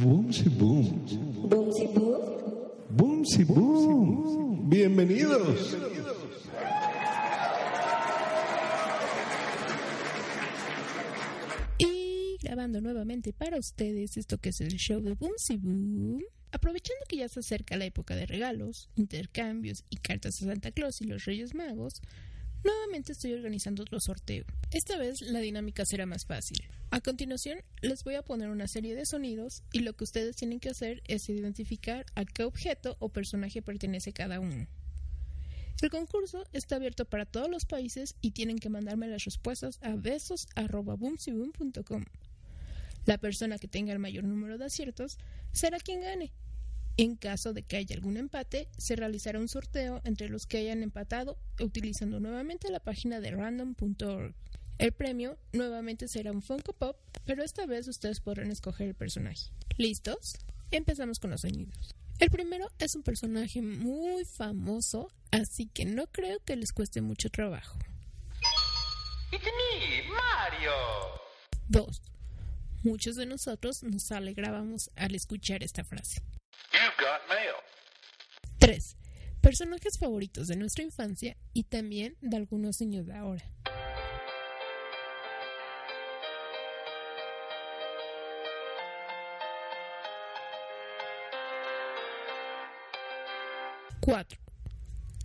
Boom, si boom. Boom, si boom. Boom, si boom. Bienvenidos. Y grabando nuevamente para ustedes esto que es el show de Boom Si Boom. Aprovechando que ya se acerca la época de regalos, intercambios y cartas a Santa Claus y los Reyes Magos, nuevamente estoy organizando otro sorteo. Esta vez la dinámica será más fácil. A continuación les voy a poner una serie de sonidos y lo que ustedes tienen que hacer es identificar a qué objeto o personaje pertenece cada uno. El concurso está abierto para todos los países y tienen que mandarme las respuestas a besos.boomsiboom.com. La persona que tenga el mayor número de aciertos será quien gane. En caso de que haya algún empate, se realizará un sorteo entre los que hayan empatado utilizando nuevamente la página de random.org. El premio nuevamente será un Funko Pop, pero esta vez ustedes podrán escoger el personaje. ¿Listos? Empezamos con los sonidos. El primero es un personaje muy famoso, así que no creo que les cueste mucho trabajo. It's me, Mario. 2. Muchos de nosotros nos alegrábamos al escuchar esta frase. Got mail. 3. Personajes favoritos de nuestra infancia y también de algunos niños de ahora. Cuatro.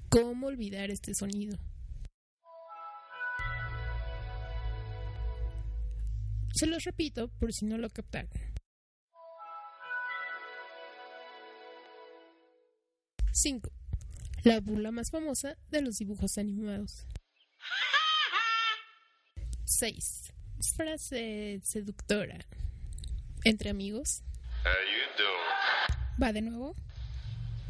¿Cómo olvidar este sonido? Se los repito por si no lo captaron. 5. La burla más famosa de los dibujos animados. 6. Frase seductora. Entre amigos. How you doing? Va de nuevo.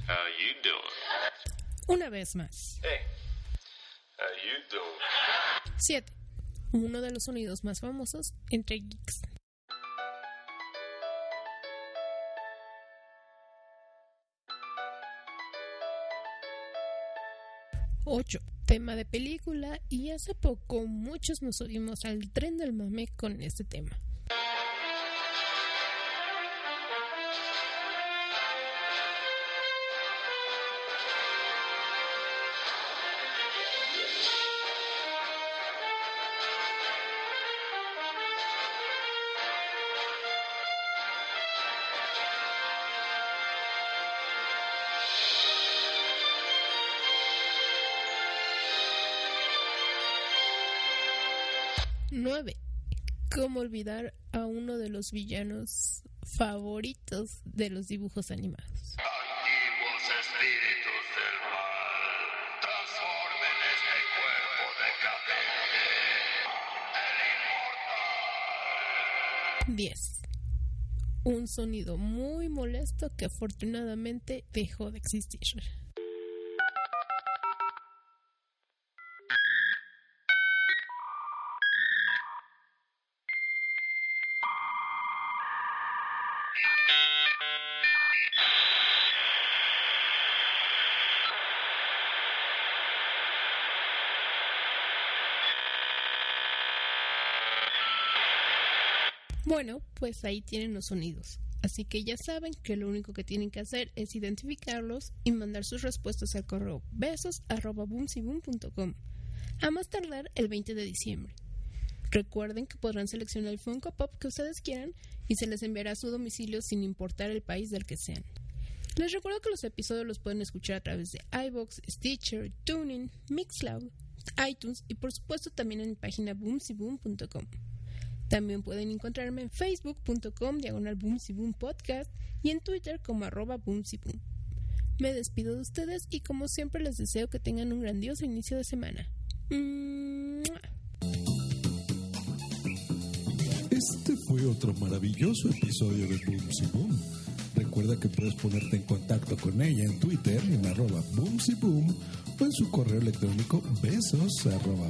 How you doing? Una vez más. Hey. How you doing? 7. Uno de los sonidos más famosos entre geeks. 8. Tema de película y hace poco muchos nos subimos al tren del mame con este tema. Nueve. ¿Cómo olvidar a uno de los villanos favoritos de los dibujos animados? Antiguos espíritus del mal, transformen este cuerpo decadente. El inmortal. 10. Un sonido muy molesto que afortunadamente dejó de existir. Bueno, pues ahí tienen los sonidos. Así que ya saben que lo único que tienen que hacer es identificarlos y mandar sus respuestas al correo besos.boomsiboom.com a más tardar el 20 de diciembre. Recuerden que podrán seleccionar el Funko Pop que ustedes quieran y se les enviará a su domicilio sin importar el país del que sean. Les recuerdo que los episodios los pueden escuchar a través de iBox, Stitcher, Tuning, Mixcloud, iTunes y por supuesto también en mi página boomsyboom.com. También pueden encontrarme en facebook.com diagonal boomsyboom podcast y en Twitter como arroba boomsyboom. Me despido de ustedes y como siempre les deseo que tengan un grandioso inicio de semana. Este fue otro maravilloso episodio de Boom Si Boom. Recuerda que puedes ponerte en contacto con ella en Twitter en arroba boomsyboom o en su correo electrónico besos arroba.